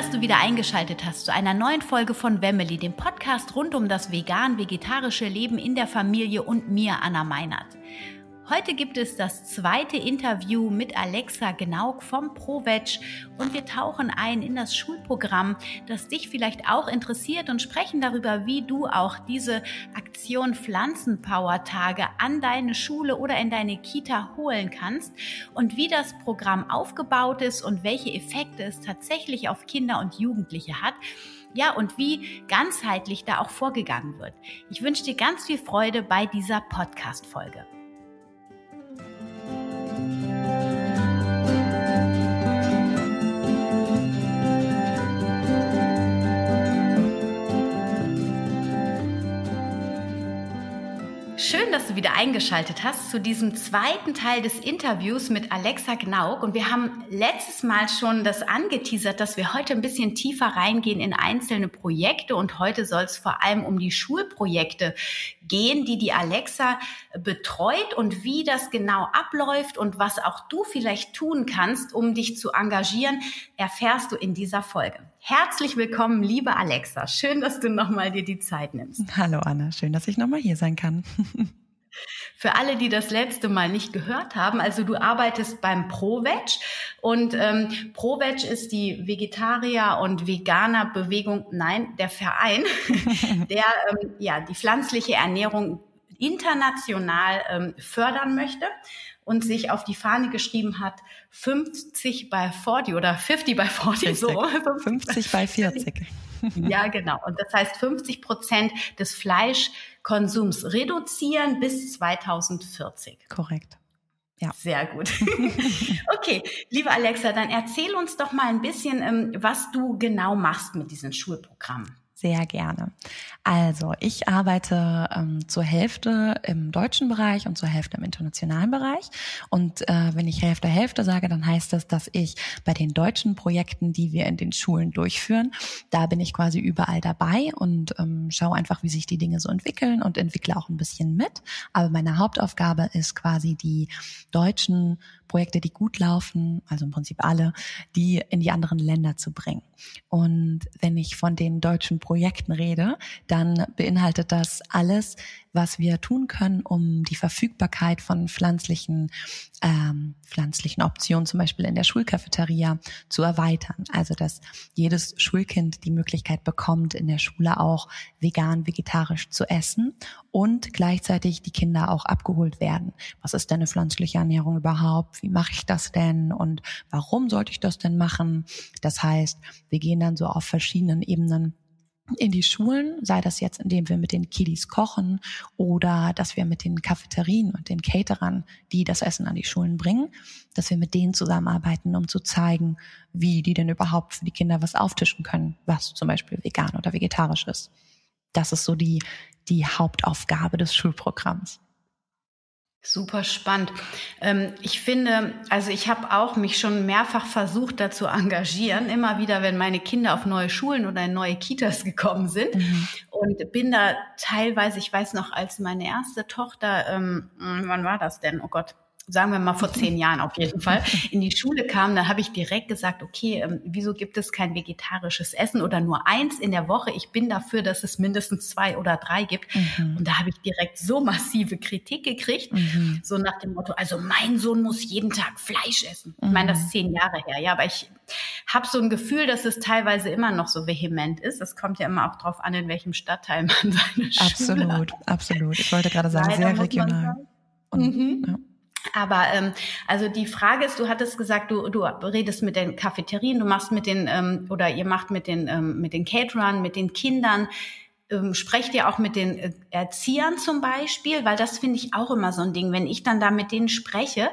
Dass du wieder eingeschaltet hast zu einer neuen Folge von Wemmeli, dem Podcast rund um das vegan-vegetarische Leben in der Familie und mir, Anna Meinert. Heute gibt es das zweite Interview mit Alexa Genauk vom ProVeg und wir tauchen ein in das Schulprogramm, das dich vielleicht auch interessiert und sprechen darüber, wie du auch diese Aktion Pflanzenpower-Tage an deine Schule oder in deine Kita holen kannst und wie das Programm aufgebaut ist und welche Effekte es tatsächlich auf Kinder und Jugendliche hat. Ja, und wie ganzheitlich da auch vorgegangen wird. Ich wünsche dir ganz viel Freude bei dieser Podcast-Folge. Schön, dass du wieder eingeschaltet hast zu diesem zweiten Teil des Interviews mit Alexa Gnauk. Und wir haben letztes Mal schon das angeteasert, dass wir heute ein bisschen tiefer reingehen in einzelne Projekte. Und heute soll es vor allem um die Schulprojekte gehen, die die Alexa betreut und wie das genau abläuft und was auch du vielleicht tun kannst, um dich zu engagieren, erfährst du in dieser Folge. Herzlich willkommen, liebe Alexa. Schön, dass du nochmal dir die Zeit nimmst. Hallo Anna, schön, dass ich nochmal hier sein kann. Für alle, die das letzte Mal nicht gehört haben, also du arbeitest beim ProVeg und ähm, ProVeg ist die Vegetarier- und Veganer-Bewegung, nein, der Verein, der ähm, ja die pflanzliche Ernährung international ähm, fördern möchte und sich auf die Fahne geschrieben hat, 50 bei 40 oder 50 bei 40, 50. so. 50 bei 40. Ja, genau. Und das heißt 50 Prozent des Fleischkonsums reduzieren bis 2040. Korrekt. Ja. Sehr gut. okay, liebe Alexa, dann erzähl uns doch mal ein bisschen, ähm, was du genau machst mit diesen Schulprogrammen. Sehr gerne. Also ich arbeite ähm, zur Hälfte im deutschen Bereich und zur Hälfte im internationalen Bereich. Und äh, wenn ich Hälfte Hälfte sage, dann heißt das, dass ich bei den deutschen Projekten, die wir in den Schulen durchführen, da bin ich quasi überall dabei und ähm, schaue einfach, wie sich die Dinge so entwickeln und entwickle auch ein bisschen mit. Aber meine Hauptaufgabe ist quasi die deutschen Projekte, die gut laufen, also im Prinzip alle, die in die anderen Länder zu bringen. Und wenn ich von den deutschen Projekten rede, dann beinhaltet das alles, was wir tun können, um die Verfügbarkeit von pflanzlichen, ähm, pflanzlichen Optionen, zum Beispiel in der Schulcafeteria, zu erweitern. Also, dass jedes Schulkind die Möglichkeit bekommt, in der Schule auch vegan, vegetarisch zu essen und gleichzeitig die Kinder auch abgeholt werden. Was ist denn eine pflanzliche Ernährung überhaupt? Wie mache ich das denn? Und warum sollte ich das denn machen? Das heißt, wir gehen dann so auf verschiedenen Ebenen in die Schulen, sei das jetzt, indem wir mit den Kiddies kochen oder dass wir mit den Cafeterien und den Caterern, die das Essen an die Schulen bringen, dass wir mit denen zusammenarbeiten, um zu zeigen, wie die denn überhaupt für die Kinder was auftischen können, was zum Beispiel vegan oder vegetarisch ist. Das ist so die, die Hauptaufgabe des Schulprogramms. Super spannend. Ähm, ich finde, also ich habe auch mich schon mehrfach versucht, da zu engagieren, immer wieder, wenn meine Kinder auf neue Schulen oder in neue Kitas gekommen sind. Mhm. Und bin da teilweise, ich weiß noch, als meine erste Tochter, ähm, wann war das denn? Oh Gott, sagen wir mal vor zehn Jahren auf jeden Fall, in die Schule kam, da habe ich direkt gesagt, okay, ähm, wieso gibt es kein vegetarisches Essen oder nur eins in der Woche? Ich bin dafür, dass es mindestens zwei oder drei gibt. Mhm. Und da habe ich direkt so massive Kritik gekriegt, mhm. so nach dem Motto, also mein Sohn muss jeden Tag Fleisch essen. Ich meine, das ist mhm. zehn Jahre her, ja, aber ich habe so ein Gefühl, dass es teilweise immer noch so vehement ist. Es kommt ja immer auch darauf an, in welchem Stadtteil man seine Schule Absolut, hat. absolut. Ich wollte gerade sagen, Leider sehr regional. Und, mhm. ja. Aber ähm, also die Frage ist, du hattest gesagt, du, du redest mit den Cafeterien, du machst mit den ähm, oder ihr macht mit den ähm, mit den Caterern, mit den Kindern. Ähm, sprecht ihr auch mit den äh, Erziehern zum Beispiel, weil das finde ich auch immer so ein Ding. Wenn ich dann da mit denen spreche,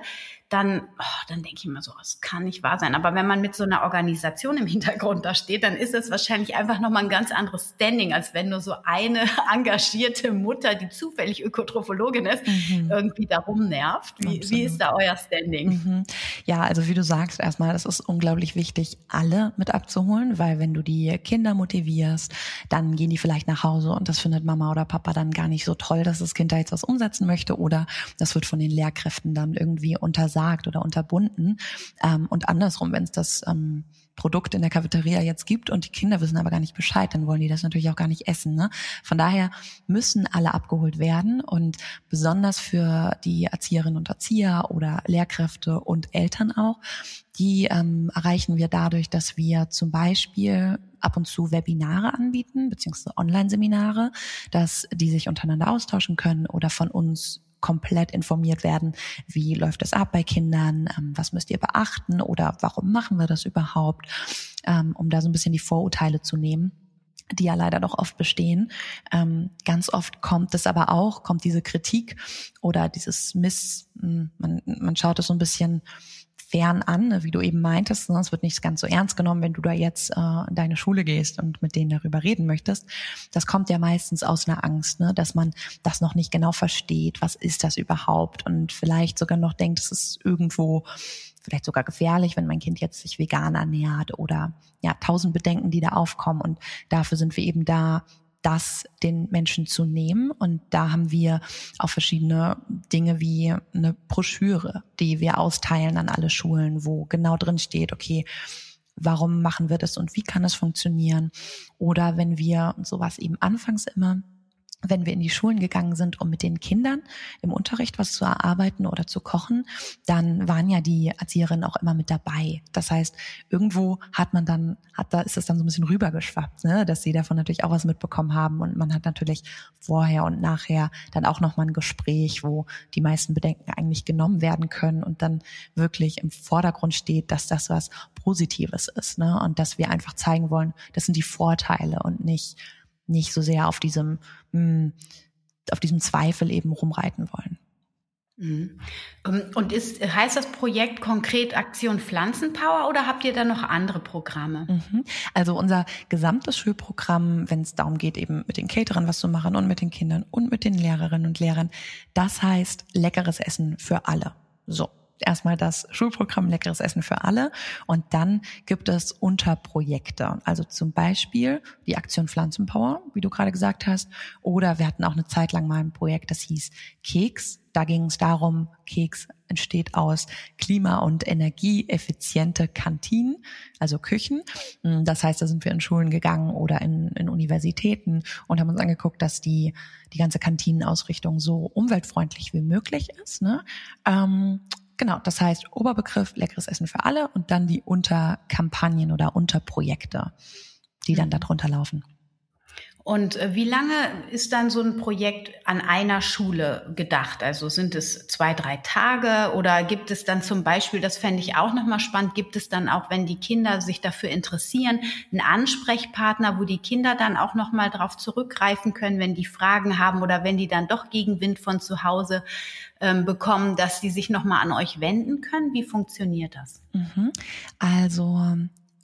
dann, oh, dann denke ich immer so, das kann nicht wahr sein. Aber wenn man mit so einer Organisation im Hintergrund da steht, dann ist es wahrscheinlich einfach nochmal ein ganz anderes Standing, als wenn nur so eine engagierte Mutter, die zufällig Ökotrophologin ist, mhm. irgendwie darum nervt. Wie, wie, ist da euer Standing? Mhm. Ja, also wie du sagst, erstmal, es ist unglaublich wichtig, alle mit abzuholen, weil wenn du die Kinder motivierst, dann gehen die vielleicht nach Hause und das findet Mama oder Papa dann gar nicht so toll, dass das Kind da jetzt was umsetzen möchte oder das wird von den Lehrkräften dann irgendwie untersetzt untersagt oder unterbunden. Ähm, und andersrum, wenn es das ähm, Produkt in der Cafeteria jetzt gibt und die Kinder wissen aber gar nicht Bescheid, dann wollen die das natürlich auch gar nicht essen. Ne? Von daher müssen alle abgeholt werden und besonders für die Erzieherinnen und Erzieher oder Lehrkräfte und Eltern auch, die ähm, erreichen wir dadurch, dass wir zum Beispiel ab und zu Webinare anbieten, beziehungsweise Online-Seminare, dass die sich untereinander austauschen können oder von uns komplett informiert werden, wie läuft es ab bei Kindern, ähm, was müsst ihr beachten? Oder warum machen wir das überhaupt, ähm, um da so ein bisschen die Vorurteile zu nehmen die ja leider doch oft bestehen. Ähm, ganz oft kommt es aber auch, kommt diese Kritik oder dieses Miss, hm, man, man schaut es so ein bisschen fern an, ne, wie du eben meintest. Ne? Es wird nicht ganz so ernst genommen, wenn du da jetzt äh, in deine Schule gehst und mit denen darüber reden möchtest. Das kommt ja meistens aus einer Angst, ne? dass man das noch nicht genau versteht. Was ist das überhaupt? Und vielleicht sogar noch denkt, es ist irgendwo vielleicht sogar gefährlich, wenn mein Kind jetzt sich vegan ernährt oder ja, tausend Bedenken, die da aufkommen. Und dafür sind wir eben da, das den Menschen zu nehmen. Und da haben wir auch verschiedene Dinge wie eine Broschüre, die wir austeilen an alle Schulen, wo genau drin steht, okay, warum machen wir das und wie kann es funktionieren? Oder wenn wir, sowas eben anfangs immer, wenn wir in die Schulen gegangen sind, um mit den Kindern im Unterricht was zu erarbeiten oder zu kochen, dann waren ja die Erzieherinnen auch immer mit dabei. Das heißt, irgendwo hat man dann, hat da ist es dann so ein bisschen rübergeschwappt, ne, dass sie davon natürlich auch was mitbekommen haben und man hat natürlich vorher und nachher dann auch noch mal ein Gespräch, wo die meisten Bedenken eigentlich genommen werden können und dann wirklich im Vordergrund steht, dass das was Positives ist, ne, und dass wir einfach zeigen wollen, das sind die Vorteile und nicht nicht so sehr auf diesem, mh, hm, auf diesem Zweifel eben rumreiten wollen. Mhm. Ähm, und ist, heißt das Projekt konkret Aktion Pflanzenpower oder habt ihr da noch andere Programme? Mhm. Also unser gesamtes Schulprogramm, wenn es darum geht, eben mit den Caterern was zu machen und mit den Kindern und mit den Lehrerinnen und Lehrern, das heißt leckeres Essen für alle. So erstmal das Schulprogramm Leckeres Essen für alle und dann gibt es Unterprojekte. Also zum Beispiel die Aktion Pflanzenpower, wie du gerade gesagt hast. Oder wir hatten auch eine Zeit lang mal ein Projekt, das hieß Keks. Da ging es darum, Keks entsteht aus klima- und energieeffiziente Kantinen, also Küchen. Das heißt, da sind wir in Schulen gegangen oder in, in Universitäten und haben uns angeguckt, dass die, die ganze Kantinenausrichtung so umweltfreundlich wie möglich ist. Ne? Ähm, Genau, das heißt Oberbegriff leckeres Essen für alle und dann die Unterkampagnen oder Unterprojekte, die dann mhm. darunter laufen. Und äh, wie lange ist dann so ein Projekt an einer Schule gedacht? Also sind es zwei, drei Tage oder gibt es dann zum Beispiel, das fände ich auch nochmal spannend, gibt es dann auch, wenn die Kinder sich dafür interessieren, einen Ansprechpartner, wo die Kinder dann auch nochmal drauf zurückgreifen können, wenn die Fragen haben oder wenn die dann doch Gegenwind von zu Hause ähm, bekommen, dass sie sich nochmal an euch wenden können? Wie funktioniert das? Mhm. Also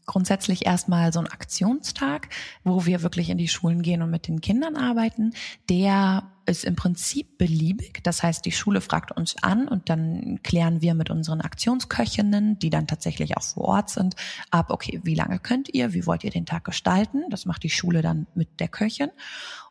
grundsätzlich erstmal so ein Aktionstag, wo wir wirklich in die Schulen gehen und mit den Kindern arbeiten. Der ist im Prinzip beliebig. Das heißt, die Schule fragt uns an und dann klären wir mit unseren Aktionsköchinnen, die dann tatsächlich auch vor Ort sind, ab, okay, wie lange könnt ihr, wie wollt ihr den Tag gestalten? Das macht die Schule dann mit der Köchin.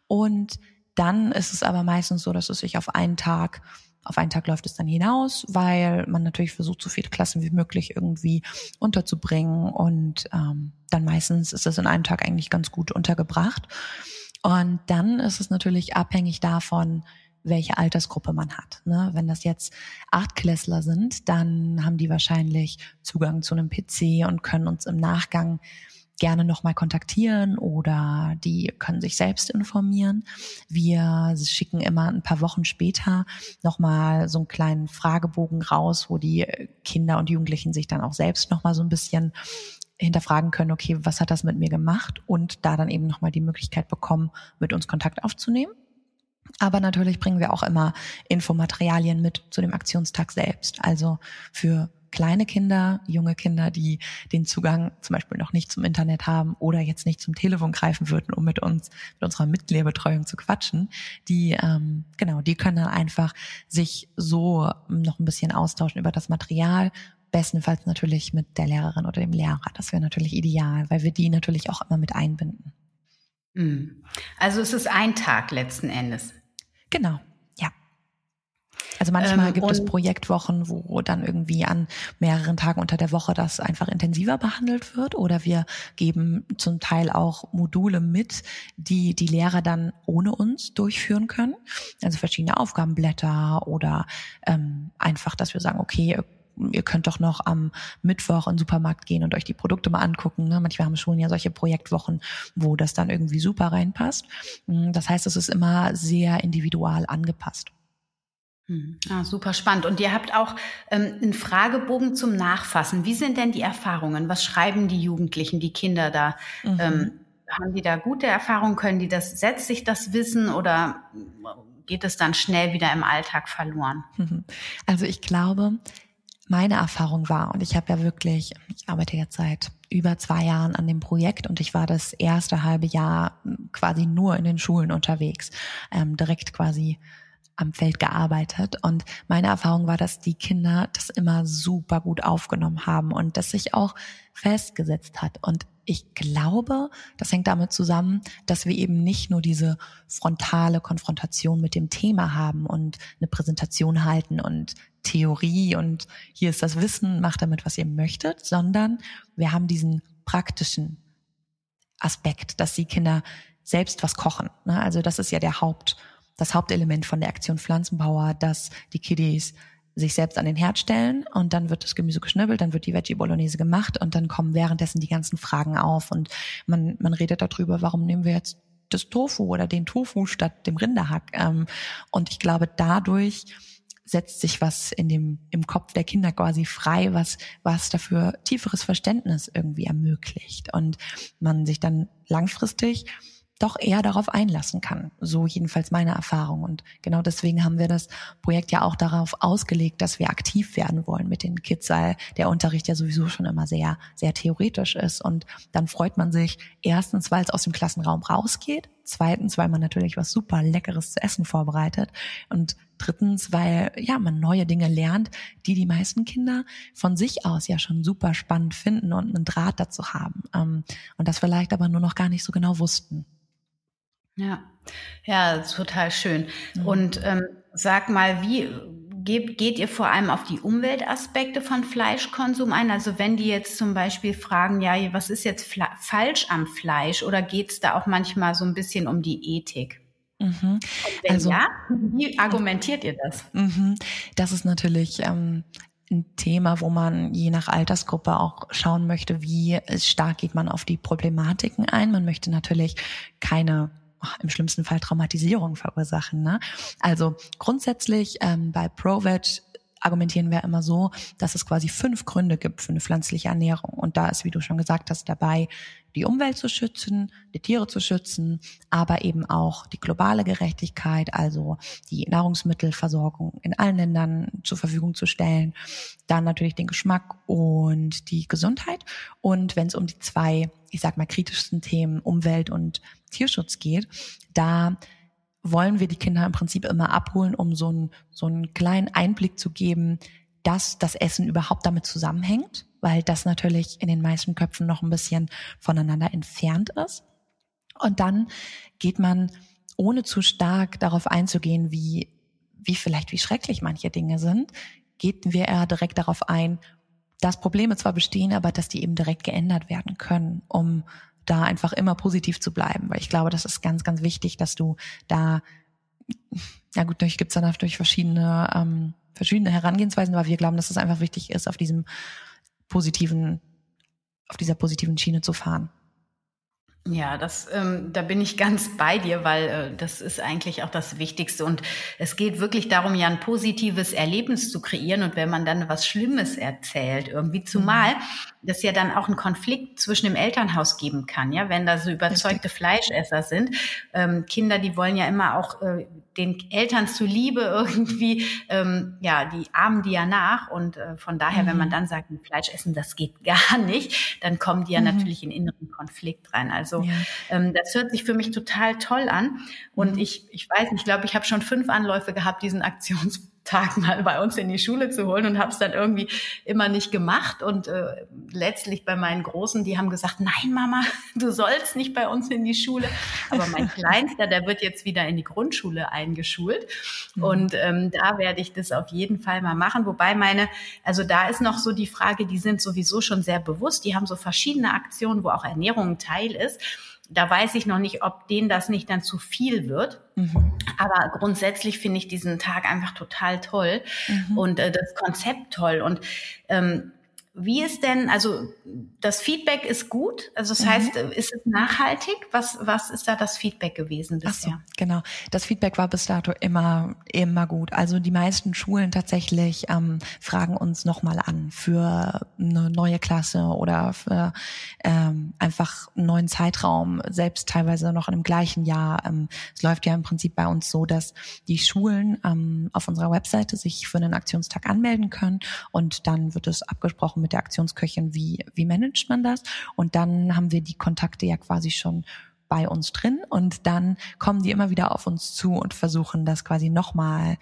Und dann ist es aber meistens so, dass es sich auf einen Tag auf einen Tag läuft es dann hinaus, weil man natürlich versucht, so viele Klassen wie möglich irgendwie unterzubringen. Und ähm, dann meistens ist das in einem Tag eigentlich ganz gut untergebracht. Und dann ist es natürlich abhängig davon, welche Altersgruppe man hat. Ne? Wenn das jetzt Achtklässler sind, dann haben die wahrscheinlich Zugang zu einem PC und können uns im Nachgang gerne nochmal kontaktieren oder die können sich selbst informieren. Wir schicken immer ein paar Wochen später nochmal so einen kleinen Fragebogen raus, wo die Kinder und Jugendlichen sich dann auch selbst nochmal so ein bisschen hinterfragen können, okay, was hat das mit mir gemacht und da dann eben nochmal die Möglichkeit bekommen, mit uns Kontakt aufzunehmen. Aber natürlich bringen wir auch immer Infomaterialien mit zu dem Aktionstag selbst. Also für kleine Kinder, junge Kinder, die den Zugang zum Beispiel noch nicht zum Internet haben oder jetzt nicht zum Telefon greifen würden, um mit uns, mit unserer Mitgliederbetreuung zu quatschen, die, ähm, genau, die können dann einfach sich so noch ein bisschen austauschen über das Material, bestenfalls natürlich mit der Lehrerin oder dem Lehrer. Das wäre natürlich ideal, weil wir die natürlich auch immer mit einbinden. Hm. Also es ist ein Tag letzten Endes. Genau. Also manchmal ähm, gibt es Projektwochen, wo dann irgendwie an mehreren Tagen unter der Woche das einfach intensiver behandelt wird oder wir geben zum Teil auch Module mit, die die Lehrer dann ohne uns durchführen können. Also verschiedene Aufgabenblätter oder ähm, einfach, dass wir sagen, okay, ihr könnt doch noch am Mittwoch in den Supermarkt gehen und euch die Produkte mal angucken. Ne? Manchmal haben Schulen ja solche Projektwochen, wo das dann irgendwie super reinpasst. Mm, das heißt, es ist immer sehr individual angepasst. Hm. Ah, super spannend. Und ihr habt auch ähm, einen Fragebogen zum Nachfassen. Wie sind denn die Erfahrungen? Was schreiben die Jugendlichen, die Kinder da? Mhm. Ähm, haben die da gute Erfahrungen? Können die das, setzt sich das Wissen oder geht es dann schnell wieder im Alltag verloren? Also ich glaube, meine Erfahrung war, und ich habe ja wirklich, ich arbeite jetzt seit über zwei Jahren an dem Projekt und ich war das erste halbe Jahr quasi nur in den Schulen unterwegs, ähm, direkt quasi am Feld gearbeitet. Und meine Erfahrung war, dass die Kinder das immer super gut aufgenommen haben und das sich auch festgesetzt hat. Und ich glaube, das hängt damit zusammen, dass wir eben nicht nur diese frontale Konfrontation mit dem Thema haben und eine Präsentation halten und Theorie und hier ist das Wissen, macht damit, was ihr möchtet, sondern wir haben diesen praktischen Aspekt, dass die Kinder selbst was kochen. Ne? Also das ist ja der Haupt, das Hauptelement von der Aktion Pflanzenbauer, dass die Kiddies sich selbst an den Herd stellen und dann wird das Gemüse geschnibbelt, dann wird die Veggie Bolognese gemacht und dann kommen währenddessen die ganzen Fragen auf und man, man redet darüber, warum nehmen wir jetzt das Tofu oder den Tofu statt dem Rinderhack. Ähm, und ich glaube, dadurch setzt sich was in dem, im Kopf der Kinder quasi frei, was, was dafür tieferes Verständnis irgendwie ermöglicht und man sich dann langfristig doch eher darauf einlassen kann. So jedenfalls meine Erfahrung. Und genau deswegen haben wir das Projekt ja auch darauf ausgelegt, dass wir aktiv werden wollen mit den Kids, weil der Unterricht ja sowieso schon immer sehr, sehr theoretisch ist. Und dann freut man sich erstens, weil es aus dem Klassenraum rausgeht. Zweitens, weil man natürlich was super Leckeres zu essen vorbereitet. Und drittens, weil ja man neue Dinge lernt, die die meisten Kinder von sich aus ja schon super spannend finden und einen Draht dazu haben ähm, und das vielleicht aber nur noch gar nicht so genau wussten. Ja, ja, total schön. Mhm. Und ähm, sag mal, wie geht, geht ihr vor allem auf die Umweltaspekte von Fleischkonsum ein? Also wenn die jetzt zum Beispiel fragen, ja, was ist jetzt falsch am Fleisch oder geht es da auch manchmal so ein bisschen um die Ethik? Mhm. wenn also, ja, wie argumentiert ihr das? Mhm. Das ist natürlich ähm, ein Thema, wo man je nach Altersgruppe auch schauen möchte, wie stark geht man auf die Problematiken ein. Man möchte natürlich keine im schlimmsten Fall Traumatisierung verursachen. Ne? Also grundsätzlich ähm, bei ProVeg argumentieren wir immer so, dass es quasi fünf Gründe gibt für eine pflanzliche Ernährung. Und da ist, wie du schon gesagt hast, dabei, die Umwelt zu schützen, die Tiere zu schützen, aber eben auch die globale Gerechtigkeit, also die Nahrungsmittelversorgung in allen Ländern zur Verfügung zu stellen. Dann natürlich den Geschmack und die Gesundheit. Und wenn es um die zwei, ich sag mal, kritischsten Themen Umwelt und Tierschutz geht, da wollen wir die Kinder im Prinzip immer abholen, um so einen, so einen kleinen Einblick zu geben, dass das Essen überhaupt damit zusammenhängt, weil das natürlich in den meisten Köpfen noch ein bisschen voneinander entfernt ist. Und dann geht man, ohne zu stark darauf einzugehen, wie, wie vielleicht, wie schrecklich manche Dinge sind, geht wir eher direkt darauf ein, dass Probleme zwar bestehen, aber dass die eben direkt geändert werden können, um da einfach immer positiv zu bleiben, weil ich glaube, das ist ganz, ganz wichtig, dass du da, ja gut, durch gibt's dann natürlich verschiedene, ähm, verschiedene Herangehensweisen, aber wir glauben, dass es einfach wichtig ist, auf diesem positiven, auf dieser positiven Schiene zu fahren. Ja, das, ähm, da bin ich ganz bei dir, weil äh, das ist eigentlich auch das Wichtigste. Und es geht wirklich darum, ja ein positives Erlebnis zu kreieren. Und wenn man dann was Schlimmes erzählt, irgendwie zumal, mhm. Das ja dann auch einen Konflikt zwischen dem Elternhaus geben kann, ja, wenn da so überzeugte Richtig. Fleischesser sind. Ähm, Kinder, die wollen ja immer auch äh, den Eltern zuliebe irgendwie, ähm, ja, die ahmen die ja nach. Und äh, von daher, mhm. wenn man mhm. dann sagt, Fleisch essen, das geht gar nicht, dann kommen die ja mhm. natürlich in inneren Konflikt rein. Also ja. ähm, das hört sich für mich total toll an. Und mhm. ich, ich weiß nicht, ich glaube, ich habe schon fünf Anläufe gehabt, diesen Aktions Tag mal bei uns in die Schule zu holen und habe es dann irgendwie immer nicht gemacht. Und äh, letztlich bei meinen Großen, die haben gesagt, nein, Mama, du sollst nicht bei uns in die Schule. Aber mein Kleinster, der wird jetzt wieder in die Grundschule eingeschult. Mhm. Und ähm, da werde ich das auf jeden Fall mal machen. Wobei meine, also da ist noch so die Frage, die sind sowieso schon sehr bewusst. Die haben so verschiedene Aktionen, wo auch Ernährung ein Teil ist da weiß ich noch nicht, ob denen das nicht dann zu viel wird. Mhm. Aber grundsätzlich finde ich diesen Tag einfach total toll mhm. und äh, das Konzept toll. Und ähm, wie ist denn, also das Feedback ist gut, also das mhm. heißt, ist es nachhaltig? Was, was ist da das Feedback gewesen bisher? So, genau, das Feedback war bis dato immer, immer gut. Also die meisten Schulen tatsächlich ähm, fragen uns nochmal an für eine neue Klasse oder für ähm, einfach einen neuen Zeitraum, selbst teilweise noch in dem gleichen Jahr. Ähm, es läuft ja im Prinzip bei uns so, dass die Schulen ähm, auf unserer Webseite sich für einen Aktionstag anmelden können und dann wird es abgesprochen mit der Aktionsköchin, wie, wie managt man das? Und dann haben wir die Kontakte ja quasi schon bei uns drin und dann kommen die immer wieder auf uns zu und versuchen das quasi nochmal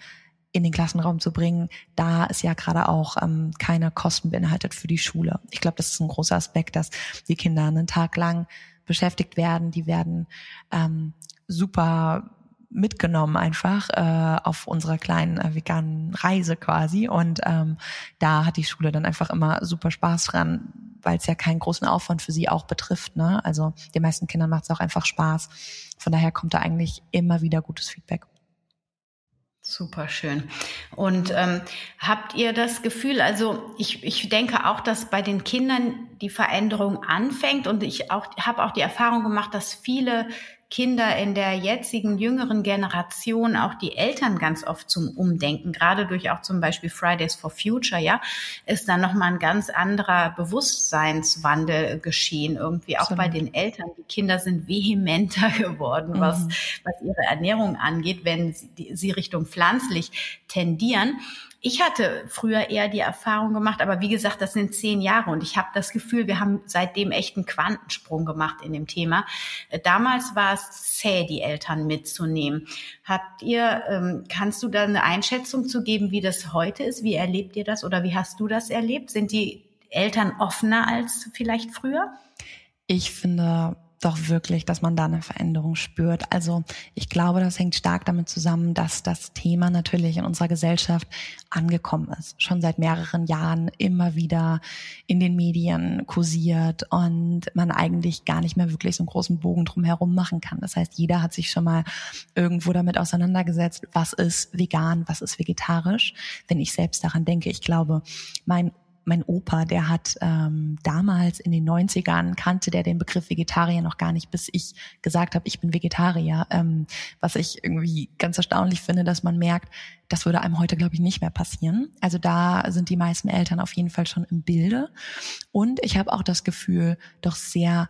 in den Klassenraum zu bringen, da ist ja gerade auch ähm, keine Kosten beinhaltet für die Schule. Ich glaube, das ist ein großer Aspekt, dass die Kinder einen Tag lang beschäftigt werden, die werden ähm, super mitgenommen einfach äh, auf unserer kleinen äh, veganen Reise quasi. Und ähm, da hat die Schule dann einfach immer super Spaß dran, weil es ja keinen großen Aufwand für sie auch betrifft. Ne? Also den meisten Kindern macht es auch einfach Spaß. Von daher kommt da eigentlich immer wieder gutes Feedback. Super schön. Und ähm, habt ihr das Gefühl, also ich, ich denke auch, dass bei den Kindern die Veränderung anfängt und ich auch habe auch die Erfahrung gemacht, dass viele Kinder in der jetzigen jüngeren Generation auch die Eltern ganz oft zum Umdenken, gerade durch auch zum Beispiel Fridays for Future, ja, ist da nochmal ein ganz anderer Bewusstseinswandel geschehen, irgendwie auch so. bei den Eltern. Die Kinder sind vehementer geworden, was, mhm. was ihre Ernährung angeht, wenn sie, sie Richtung pflanzlich tendieren. Ich hatte früher eher die Erfahrung gemacht, aber wie gesagt, das sind zehn Jahre und ich habe das Gefühl, wir haben seitdem echt einen Quantensprung gemacht in dem Thema. Äh, damals war es zäh, die Eltern mitzunehmen. Habt ihr, ähm, kannst du da eine Einschätzung zu geben, wie das heute ist? Wie erlebt ihr das oder wie hast du das erlebt? Sind die Eltern offener als vielleicht früher? Ich finde, doch wirklich, dass man da eine Veränderung spürt. Also ich glaube, das hängt stark damit zusammen, dass das Thema natürlich in unserer Gesellschaft angekommen ist. Schon seit mehreren Jahren immer wieder in den Medien kursiert und man eigentlich gar nicht mehr wirklich so einen großen Bogen drum herum machen kann. Das heißt, jeder hat sich schon mal irgendwo damit auseinandergesetzt, was ist vegan, was ist vegetarisch. Wenn ich selbst daran denke, ich glaube, mein mein Opa, der hat ähm, damals in den 90ern kannte der den Begriff Vegetarier noch gar nicht, bis ich gesagt habe, ich bin Vegetarier. Ähm, was ich irgendwie ganz erstaunlich finde, dass man merkt, das würde einem heute, glaube ich, nicht mehr passieren. Also da sind die meisten Eltern auf jeden Fall schon im Bilde. Und ich habe auch das Gefühl, doch sehr,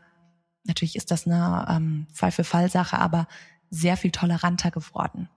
natürlich ist das eine ähm, Fall-für-Fall-Sache, aber sehr viel toleranter geworden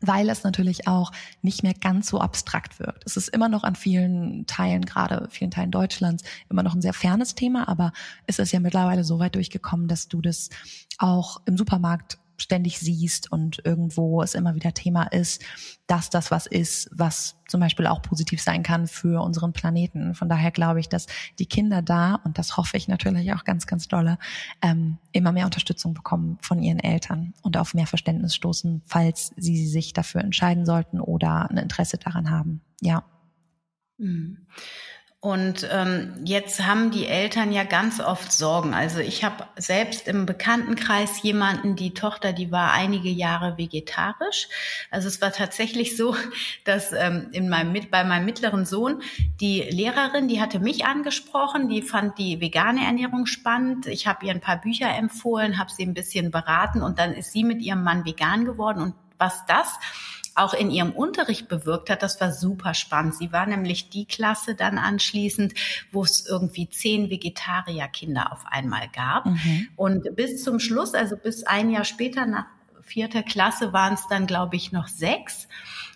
weil es natürlich auch nicht mehr ganz so abstrakt wirkt. Es ist immer noch an vielen Teilen, gerade vielen Teilen Deutschlands, immer noch ein sehr fernes Thema, aber es ist ja mittlerweile so weit durchgekommen, dass du das auch im Supermarkt ständig siehst und irgendwo es immer wieder Thema ist, dass das was ist, was zum Beispiel auch positiv sein kann für unseren Planeten. Von daher glaube ich, dass die Kinder da, und das hoffe ich natürlich auch ganz, ganz dolle, ähm, immer mehr Unterstützung bekommen von ihren Eltern und auf mehr Verständnis stoßen, falls sie sich dafür entscheiden sollten oder ein Interesse daran haben. Ja. Mhm. Und ähm, jetzt haben die Eltern ja ganz oft Sorgen. Also ich habe selbst im Bekanntenkreis jemanden, die Tochter, die war einige Jahre vegetarisch. Also es war tatsächlich so, dass ähm, in meinem, bei meinem mittleren Sohn die Lehrerin, die hatte mich angesprochen, die fand die vegane Ernährung spannend. Ich habe ihr ein paar Bücher empfohlen, habe sie ein bisschen beraten und dann ist sie mit ihrem Mann vegan geworden. Und was das auch in ihrem Unterricht bewirkt hat, das war super spannend. Sie war nämlich die Klasse dann anschließend, wo es irgendwie zehn Vegetarierkinder auf einmal gab. Mhm. Und bis zum Schluss, also bis ein Jahr später nach vierte Klasse waren es dann, glaube ich, noch sechs.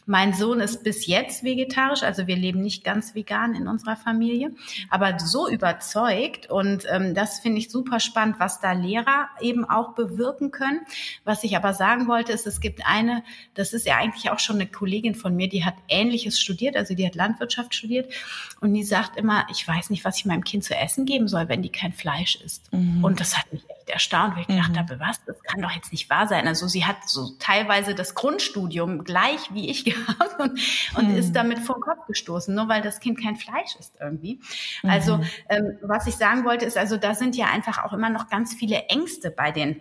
Mein Sohn ist bis jetzt vegetarisch, also wir leben nicht ganz vegan in unserer Familie, aber so überzeugt und ähm, das finde ich super spannend, was da Lehrer eben auch bewirken können. Was ich aber sagen wollte, ist, es gibt eine, das ist ja eigentlich auch schon eine Kollegin von mir, die hat Ähnliches studiert, also die hat Landwirtschaft studiert und die sagt immer, ich weiß nicht, was ich meinem Kind zu essen geben soll, wenn die kein Fleisch isst. Mhm. Und das hat mich echt erstaunt, weil ich gedacht mhm. habe, was, das kann doch jetzt nicht wahr sein. Also sie hat so teilweise das Grundstudium gleich wie ich gehabt und, und mhm. ist damit vom Kopf gestoßen, nur weil das Kind kein Fleisch ist irgendwie. Also mhm. ähm, was ich sagen wollte, ist also, da sind ja einfach auch immer noch ganz viele Ängste bei den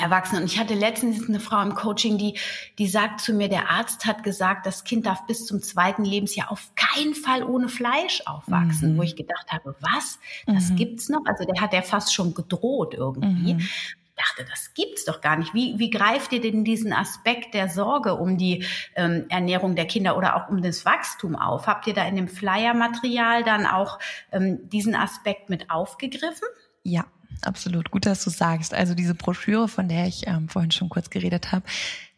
Erwachsenen. Und ich hatte letztens eine Frau im Coaching, die, die sagt zu mir, der Arzt hat gesagt, das Kind darf bis zum zweiten Lebensjahr auf keinen Fall ohne Fleisch aufwachsen. Mhm. Wo ich gedacht habe, was? Das mhm. gibt's noch? Also der hat ja fast schon gedroht irgendwie. Mhm dachte, das gibt's doch gar nicht. Wie, wie greift ihr denn diesen Aspekt der Sorge um die ähm, Ernährung der Kinder oder auch um das Wachstum auf? Habt ihr da in dem Flyer-Material dann auch ähm, diesen Aspekt mit aufgegriffen? Ja, absolut. Gut, dass du sagst. Also diese Broschüre, von der ich ähm, vorhin schon kurz geredet habe,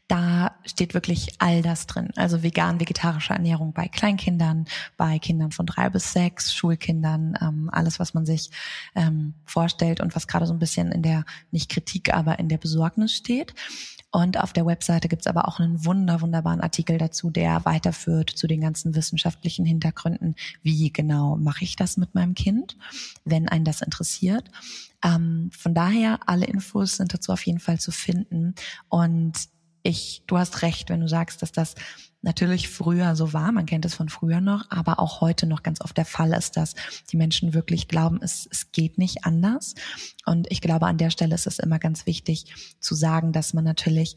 da steht wirklich all das drin. Also vegan, vegetarische Ernährung bei Kleinkindern, bei Kindern von drei bis sechs, Schulkindern, ähm, alles, was man sich ähm, vorstellt und was gerade so ein bisschen in der, nicht Kritik, aber in der Besorgnis steht. Und auf der Webseite gibt's aber auch einen wunder, wunderbaren Artikel dazu, der weiterführt zu den ganzen wissenschaftlichen Hintergründen. Wie genau mache ich das mit meinem Kind, wenn einen das interessiert? Ähm, von daher, alle Infos sind dazu auf jeden Fall zu finden. Und ich, du hast recht, wenn du sagst, dass das natürlich früher so war, man kennt es von früher noch, aber auch heute noch ganz oft der Fall ist, dass die Menschen wirklich glauben, es, es geht nicht anders. Und ich glaube, an der Stelle ist es immer ganz wichtig zu sagen, dass man natürlich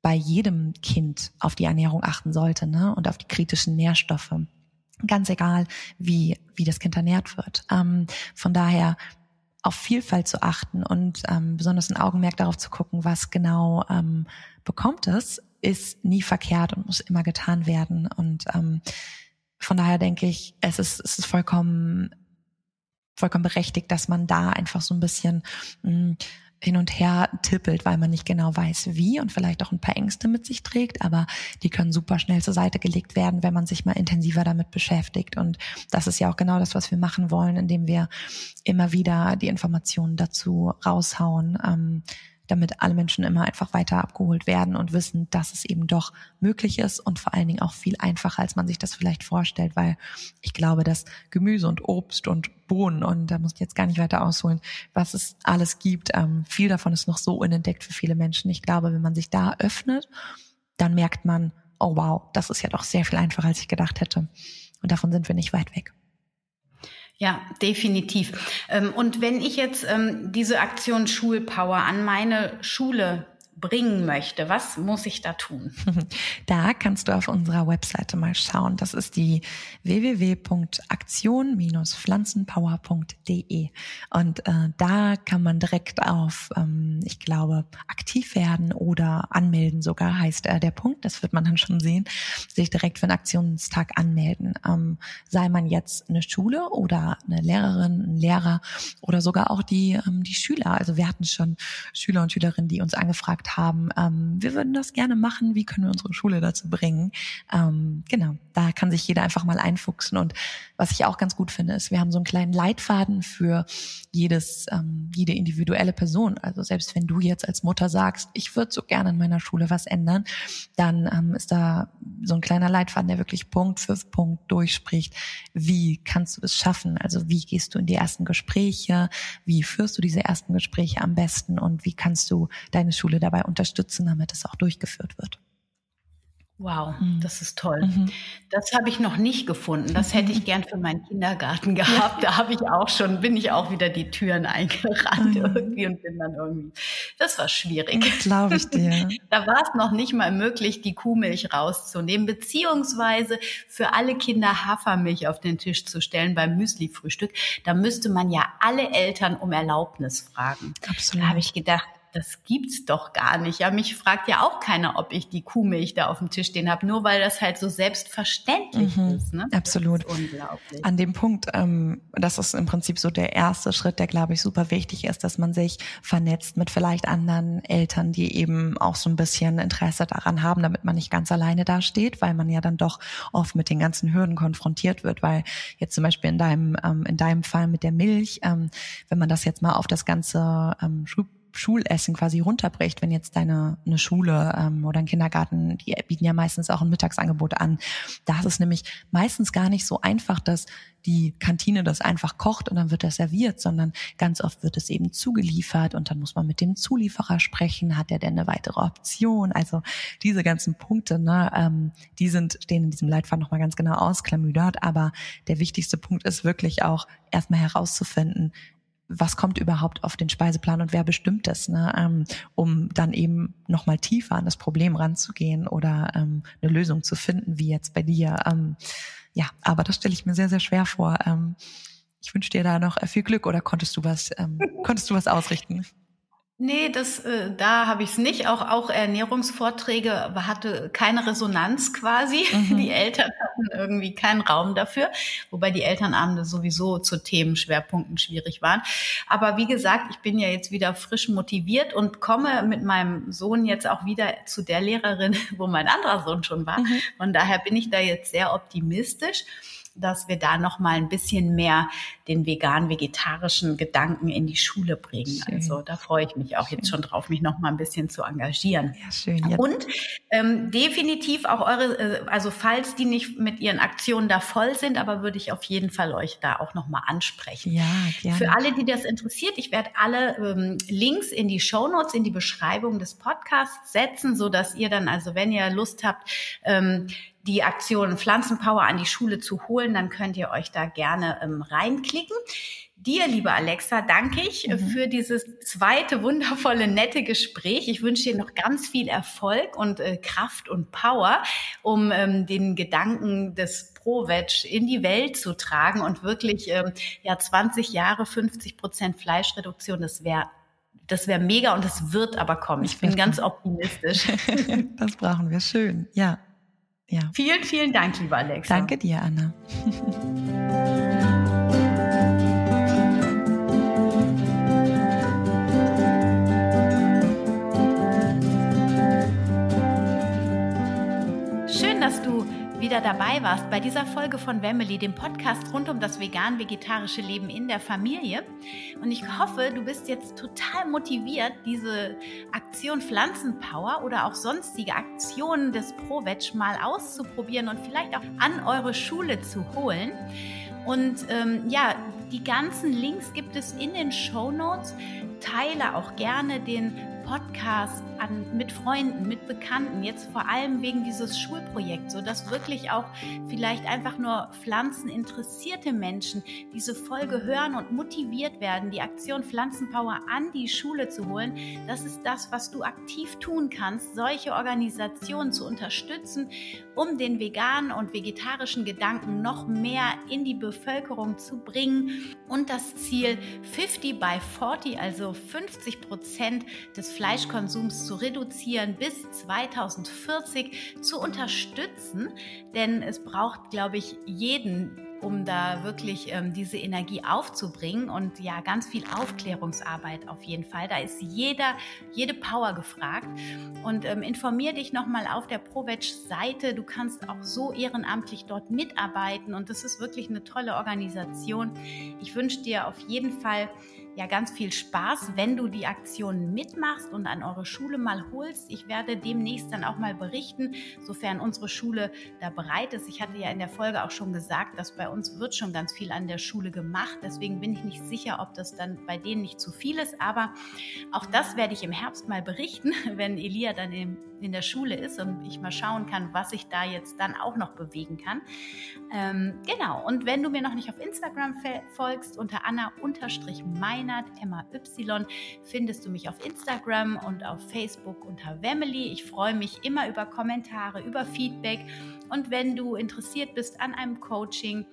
bei jedem Kind auf die Ernährung achten sollte ne? und auf die kritischen Nährstoffe. Ganz egal, wie, wie das Kind ernährt wird. Ähm, von daher auf Vielfalt zu achten und ähm, besonders ein Augenmerk darauf zu gucken, was genau ähm, bekommt es, ist nie verkehrt und muss immer getan werden. Und ähm, von daher denke ich, es ist, es ist vollkommen, vollkommen berechtigt, dass man da einfach so ein bisschen mh, hm, hin und her tippelt, weil man nicht genau weiß, wie und vielleicht auch ein paar Ängste mit sich trägt, aber die können super schnell zur Seite gelegt werden, wenn man sich mal intensiver damit beschäftigt. Und das ist ja auch genau das, was wir machen wollen, indem wir immer wieder die Informationen dazu raushauen. Ähm, damit alle Menschen immer einfach weiter abgeholt werden und wissen, dass es eben doch möglich ist und vor allen Dingen auch viel einfacher, als man sich das vielleicht vorstellt, weil ich glaube, dass Gemüse und Obst und Bohnen und da muss ich jetzt gar nicht weiter ausholen, was es alles gibt. Ähm, viel davon ist noch so unentdeckt für viele Menschen. Ich glaube, wenn man sich da öffnet, dann merkt man, oh wow, das ist ja doch sehr viel einfacher, als ich gedacht hätte. Und davon sind wir nicht weit weg. Ja, definitiv. Ähm, und wenn ich jetzt ähm, diese Aktion Schulpower an meine Schule bringen möchte, was muss ich da tun? Da kannst du auf unserer Webseite mal schauen. Das ist die www.aktion-pflanzenpower.de und äh, da kann man direkt auf, ähm, ich glaube, aktiv werden oder anmelden sogar heißt äh, der Punkt. Das wird man dann schon sehen. Sich direkt für einen Aktionstag anmelden. Ähm, sei man jetzt eine Schule oder eine Lehrerin, ein Lehrer oder sogar auch die ähm, die Schüler. Also wir hatten schon Schüler und Schülerinnen, die uns angefragt haben, ähm, wir würden das gerne machen, wie können wir unsere Schule dazu bringen? Ähm, genau, da kann sich jeder einfach mal einfuchsen. Und was ich auch ganz gut finde, ist, wir haben so einen kleinen Leitfaden für jedes, ähm, jede individuelle Person. Also selbst wenn du jetzt als Mutter sagst, ich würde so gerne in meiner Schule was ändern, dann ähm, ist da so ein kleiner Leitfaden, der wirklich Punkt für Punkt durchspricht. Wie kannst du es schaffen? Also wie gehst du in die ersten Gespräche? Wie führst du diese ersten Gespräche am besten? Und wie kannst du deine Schule dabei unterstützen, damit es auch durchgeführt wird? Wow, mhm. das ist toll. Mhm. Das habe ich noch nicht gefunden. Das hätte ich gern für meinen Kindergarten gehabt. Da habe ich auch schon, bin ich auch wieder die Türen eingerannt mhm. irgendwie und bin dann irgendwie. Das war schwierig. Glaube ich dir. Da war es noch nicht mal möglich, die Kuhmilch rauszunehmen, beziehungsweise für alle Kinder Hafermilch auf den Tisch zu stellen beim Müsli-Frühstück. Da müsste man ja alle Eltern um Erlaubnis fragen. Absolut. Da habe ich gedacht, das gibt's doch gar nicht. Ja, mich fragt ja auch keiner, ob ich die Kuhmilch da auf dem Tisch stehen habe, nur weil das halt so selbstverständlich mhm, ist. Ne? Absolut. Ist unglaublich. An dem Punkt, ähm, das ist im Prinzip so der erste Schritt, der glaube ich super wichtig ist, dass man sich vernetzt mit vielleicht anderen Eltern, die eben auch so ein bisschen Interesse daran haben, damit man nicht ganz alleine dasteht, weil man ja dann doch oft mit den ganzen Hürden konfrontiert wird, weil jetzt zum Beispiel in deinem ähm, in deinem Fall mit der Milch, ähm, wenn man das jetzt mal auf das ganze ähm, Schulessen quasi runterbricht, wenn jetzt deine eine Schule ähm, oder ein Kindergarten, die bieten ja meistens auch ein Mittagsangebot an. Da ist es nämlich meistens gar nicht so einfach, dass die Kantine das einfach kocht und dann wird das serviert, sondern ganz oft wird es eben zugeliefert und dann muss man mit dem Zulieferer sprechen, hat er denn eine weitere Option? Also diese ganzen Punkte, ne, ähm, die sind, stehen in diesem Leitfaden nochmal ganz genau ausklamüdert, aber der wichtigste Punkt ist wirklich auch erstmal herauszufinden, was kommt überhaupt auf den Speiseplan und wer bestimmt das, ne? ähm, um dann eben nochmal tiefer an das Problem ranzugehen oder ähm, eine Lösung zu finden, wie jetzt bei dir. Ähm, ja, aber das stelle ich mir sehr, sehr schwer vor. Ähm, ich wünsche dir da noch viel Glück oder konntest du was, ähm, konntest du was ausrichten? Nee, das, äh, da habe ich es nicht. Auch, auch Ernährungsvorträge hatte keine Resonanz quasi. Mhm. Die Eltern hatten irgendwie keinen Raum dafür, wobei die Elternabende sowieso zu Themenschwerpunkten schwierig waren. Aber wie gesagt, ich bin ja jetzt wieder frisch motiviert und komme mit meinem Sohn jetzt auch wieder zu der Lehrerin, wo mein anderer Sohn schon war. Mhm. Von daher bin ich da jetzt sehr optimistisch dass wir da noch mal ein bisschen mehr den vegan-vegetarischen Gedanken in die Schule bringen. Schön. Also da freue ich mich auch schön. jetzt schon drauf, mich noch mal ein bisschen zu engagieren. Ja, schön. Ja. Und ähm, definitiv auch eure, äh, also falls die nicht mit ihren Aktionen da voll sind, aber würde ich auf jeden Fall euch da auch noch mal ansprechen. Ja, gerne. Für alle, die das interessiert, ich werde alle ähm, Links in die Show Notes, in die Beschreibung des Podcasts setzen, so dass ihr dann, also wenn ihr Lust habt, ähm, die Aktion Pflanzenpower an die Schule zu holen, dann könnt ihr euch da gerne ähm, reinklicken. Dir, liebe Alexa, danke ich mhm. für dieses zweite wundervolle, nette Gespräch. Ich wünsche dir noch ganz viel Erfolg und äh, Kraft und Power, um ähm, den Gedanken des Pro-Veg in die Welt zu tragen und wirklich ähm, ja 20 Jahre 50 Prozent Fleischreduktion. Das wäre das wäre mega und das wird aber kommen. Ich bin ganz optimistisch. das brauchen wir schön. Ja. Ja. Vielen, vielen Dank, lieber Alexa. Danke dir, Anna. Schön, dass du wieder dabei warst bei dieser Folge von Wemmeli, dem Podcast rund um das vegan-vegetarische Leben in der Familie. Und ich hoffe, du bist jetzt total motiviert, diese Aktion Pflanzenpower oder auch sonstige Aktionen des ProVeg mal auszuprobieren und vielleicht auch an eure Schule zu holen. Und ähm, ja, die ganzen Links gibt es in den Show Notes. Teile auch gerne den Podcast an, mit Freunden, mit Bekannten, jetzt vor allem wegen dieses Schulprojekts, sodass wirklich auch vielleicht einfach nur pflanzeninteressierte Menschen diese Folge hören und motiviert werden, die Aktion Pflanzenpower an die Schule zu holen. Das ist das, was du aktiv tun kannst, solche Organisationen zu unterstützen, um den veganen und vegetarischen Gedanken noch mehr in die Bevölkerung zu bringen und das Ziel 50 by 40, also 50 Prozent des Fleischkonsums zu reduzieren bis 2040 zu unterstützen. Denn es braucht, glaube ich, jeden um da wirklich ähm, diese Energie aufzubringen und ja, ganz viel Aufklärungsarbeit auf jeden Fall. Da ist jeder, jede Power gefragt. Und ähm, informier dich nochmal auf der ProVeg-Seite. Du kannst auch so ehrenamtlich dort mitarbeiten und das ist wirklich eine tolle Organisation. Ich wünsche dir auf jeden Fall ja ganz viel Spaß, wenn du die Aktion mitmachst und an eure Schule mal holst. Ich werde demnächst dann auch mal berichten, sofern unsere Schule da bereit ist. Ich hatte ja in der Folge auch schon gesagt, dass bei uns wird schon ganz viel an der Schule gemacht. Deswegen bin ich nicht sicher, ob das dann bei denen nicht zu viel ist. Aber auch das werde ich im Herbst mal berichten, wenn Elia dann in, in der Schule ist und ich mal schauen kann, was ich da jetzt dann auch noch bewegen kann. Ähm, genau. Und wenn du mir noch nicht auf Instagram folgst, unter Anna-Mai Meinert, Emma Y, findest du mich auf Instagram und auf Facebook unter Wemily. Ich freue mich immer über Kommentare, über Feedback. Und wenn du interessiert bist an einem Coaching,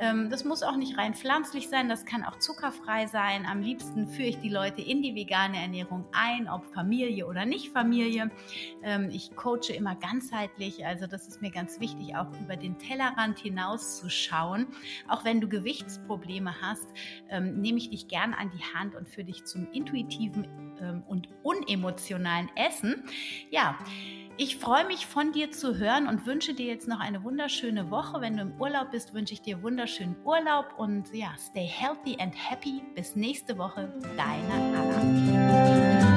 ähm, das muss auch nicht rein pflanzlich sein, das kann auch zuckerfrei sein. Am liebsten führe ich die Leute in die vegane Ernährung ein, ob Familie oder nicht Familie. Ähm, ich coache immer ganzheitlich, also das ist mir ganz wichtig, auch über den Tellerrand hinaus zu schauen. Auch wenn du Gewichtsprobleme hast, ähm, nehme ich dich gern an die Hand und führe dich zum intuitiven und unemotionalen Essen. Ja, ich freue mich von dir zu hören und wünsche dir jetzt noch eine wunderschöne Woche. Wenn du im Urlaub bist, wünsche ich dir wunderschönen Urlaub und ja, stay healthy and happy. Bis nächste Woche, deine Anna.